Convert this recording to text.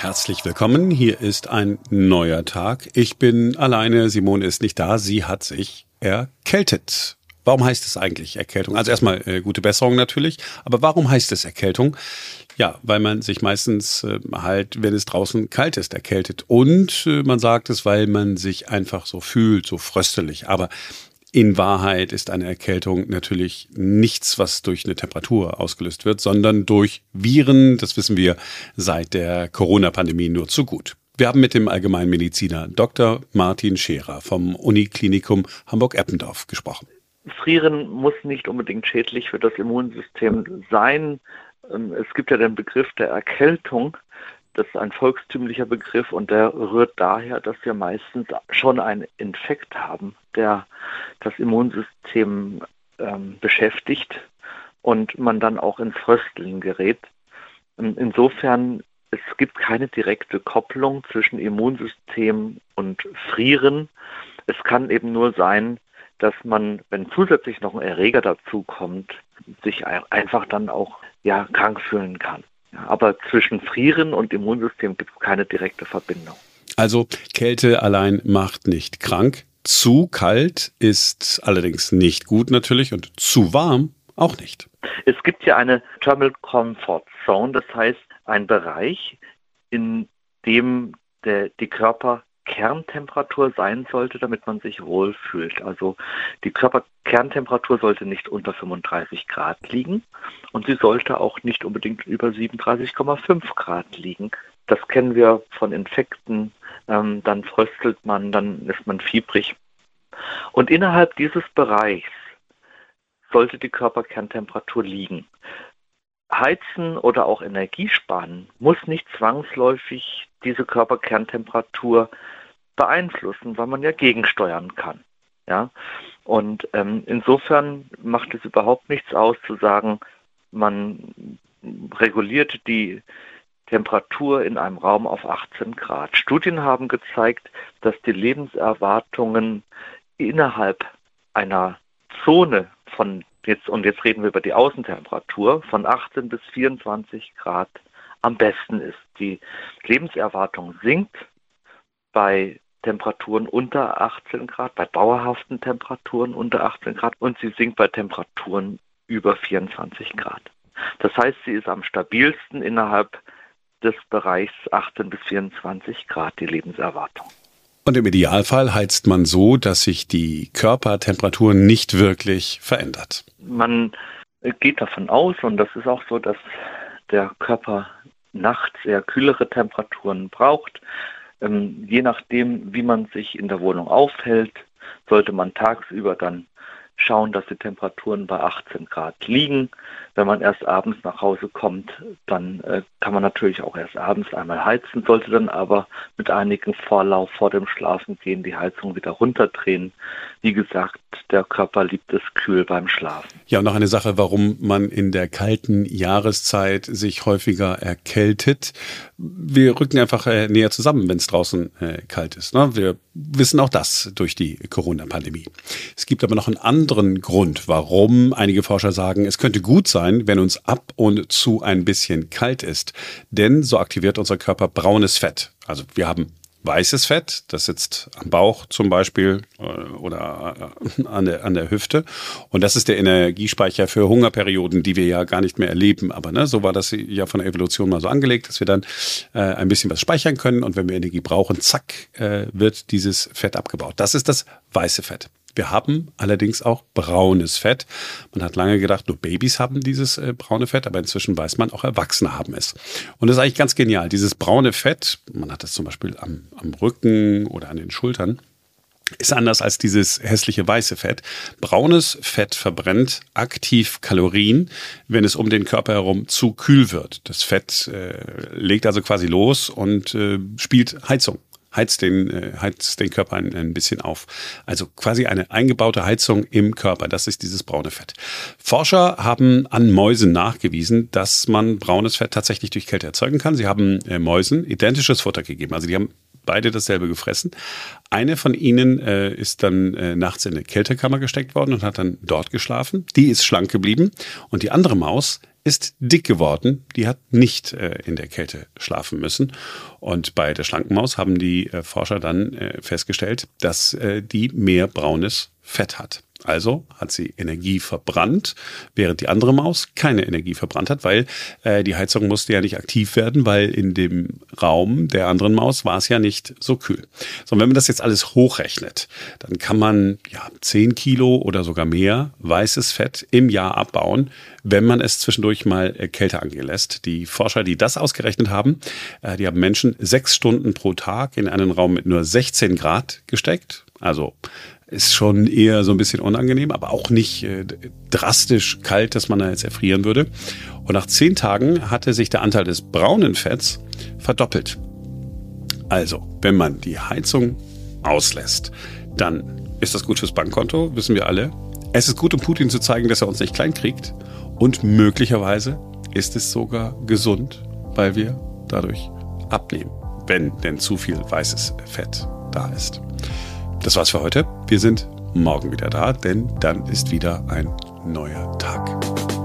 Herzlich willkommen. Hier ist ein neuer Tag. Ich bin alleine. Simone ist nicht da. Sie hat sich erkältet. Warum heißt es eigentlich Erkältung? Also erstmal äh, gute Besserung natürlich. Aber warum heißt es Erkältung? Ja, weil man sich meistens äh, halt, wenn es draußen kalt ist, erkältet. Und äh, man sagt es, weil man sich einfach so fühlt, so fröstelig. Aber in Wahrheit ist eine Erkältung natürlich nichts, was durch eine Temperatur ausgelöst wird, sondern durch Viren. Das wissen wir seit der Corona-Pandemie nur zu gut. Wir haben mit dem Allgemeinmediziner Dr. Martin Scherer vom Uniklinikum Hamburg-Eppendorf gesprochen. Frieren muss nicht unbedingt schädlich für das Immunsystem sein. Ähm, es gibt ja den Begriff der Erkältung. Das ist ein volkstümlicher Begriff und der rührt daher, dass wir meistens schon einen Infekt haben, der das Immunsystem ähm, beschäftigt und man dann auch ins Frösteln gerät. Ähm, insofern, es gibt keine direkte Kopplung zwischen Immunsystem und Frieren. Es kann eben nur sein, dass man, wenn zusätzlich noch ein Erreger dazukommt, sich einfach dann auch ja, krank fühlen kann. Aber zwischen Frieren und Immunsystem gibt es keine direkte Verbindung. Also Kälte allein macht nicht krank. Zu kalt ist allerdings nicht gut natürlich und zu warm auch nicht. Es gibt ja eine Thermal Comfort Zone, das heißt ein Bereich, in dem der, die Körper Kerntemperatur sein sollte, damit man sich wohlfühlt. Also die Körperkerntemperatur sollte nicht unter 35 Grad liegen und sie sollte auch nicht unbedingt über 37,5 Grad liegen. Das kennen wir von Infekten. Ähm, dann fröstelt man, dann ist man fiebrig. Und innerhalb dieses Bereichs sollte die Körperkerntemperatur liegen. Heizen oder auch Energiesparen muss nicht zwangsläufig diese Körperkerntemperatur beeinflussen, weil man ja gegensteuern kann. Ja? Und ähm, insofern macht es überhaupt nichts aus zu sagen, man reguliert die Temperatur in einem Raum auf 18 Grad. Studien haben gezeigt, dass die Lebenserwartungen innerhalb einer Zone von jetzt, und jetzt reden wir über die Außentemperatur, von 18 bis 24 Grad am besten ist. Die Lebenserwartung sinkt bei Temperaturen unter 18 Grad, bei dauerhaften Temperaturen unter 18 Grad und sie sinkt bei Temperaturen über 24 Grad. Das heißt, sie ist am stabilsten innerhalb des Bereichs 18 bis 24 Grad, die Lebenserwartung. Und im Idealfall heizt man so, dass sich die Körpertemperatur nicht wirklich verändert. Man geht davon aus, und das ist auch so, dass der Körper nachts eher kühlere Temperaturen braucht. Ähm, je nachdem, wie man sich in der Wohnung aufhält, sollte man tagsüber dann schauen, dass die Temperaturen bei 18 Grad liegen. Wenn man erst abends nach Hause kommt, dann äh, kann man natürlich auch erst abends einmal heizen, sollte dann aber mit einigem Vorlauf vor dem Schlafengehen die Heizung wieder runterdrehen. Wie gesagt, der Körper liebt es kühl beim Schlafen. Ja, und noch eine Sache, warum man in der kalten Jahreszeit sich häufiger erkältet. Wir rücken einfach äh, näher zusammen, wenn es draußen äh, kalt ist. Ne? Wir wissen auch das durch die Corona-Pandemie. Es gibt aber noch einen anderen Grund, warum einige Forscher sagen, es könnte gut sein, sein, wenn uns ab und zu ein bisschen kalt ist. Denn so aktiviert unser Körper braunes Fett. Also wir haben weißes Fett, das sitzt am Bauch zum Beispiel äh, oder äh, an der, an der Hüfte. Und das ist der Energiespeicher für Hungerperioden, die wir ja gar nicht mehr erleben. Aber ne, so war das ja von der Evolution mal so angelegt, dass wir dann äh, ein bisschen was speichern können und wenn wir Energie brauchen, zack, äh, wird dieses Fett abgebaut. Das ist das weiße Fett. Wir haben allerdings auch braunes Fett. Man hat lange gedacht, nur Babys haben dieses äh, braune Fett, aber inzwischen weiß man, auch Erwachsene haben es. Und das ist eigentlich ganz genial. Dieses braune Fett, man hat das zum Beispiel am, am Rücken oder an den Schultern, ist anders als dieses hässliche weiße Fett. Braunes Fett verbrennt aktiv Kalorien, wenn es um den Körper herum zu kühl wird. Das Fett äh, legt also quasi los und äh, spielt Heizung heizt den, äh, heizt den Körper ein, ein bisschen auf. Also quasi eine eingebaute Heizung im Körper. Das ist dieses braune Fett. Forscher haben an Mäusen nachgewiesen, dass man braunes Fett tatsächlich durch Kälte erzeugen kann. Sie haben äh, Mäusen identisches Futter gegeben. Also die haben beide dasselbe gefressen. Eine von ihnen äh, ist dann äh, nachts in eine Kältekammer gesteckt worden und hat dann dort geschlafen. Die ist schlank geblieben. Und die andere Maus ist dick geworden. Die hat nicht äh, in der Kälte schlafen müssen. Und bei der schlanken Maus haben die äh, Forscher dann äh, festgestellt, dass äh, die mehr braunes Fett hat. Also hat sie Energie verbrannt, während die andere Maus keine Energie verbrannt hat, weil äh, die Heizung musste ja nicht aktiv werden, weil in dem Raum der anderen Maus war es ja nicht so kühl. So, und wenn man das jetzt alles hochrechnet, dann kann man ja 10 Kilo oder sogar mehr weißes Fett im Jahr abbauen, wenn man es zwischendurch mal äh, kälter angehen lässt. Die Forscher, die das ausgerechnet haben, äh, die haben Menschen sechs Stunden pro Tag in einen Raum mit nur 16 Grad gesteckt. Also ist schon eher so ein bisschen unangenehm, aber auch nicht äh, drastisch kalt, dass man da jetzt erfrieren würde. Und nach zehn Tagen hatte sich der Anteil des braunen Fetts verdoppelt. Also, wenn man die Heizung auslässt, dann ist das gut fürs Bankkonto, wissen wir alle. Es ist gut, um Putin zu zeigen, dass er uns nicht klein kriegt. Und möglicherweise ist es sogar gesund, weil wir dadurch abnehmen, wenn denn zu viel weißes Fett da ist. Das war's für heute. Wir sind morgen wieder da, denn dann ist wieder ein neuer Tag.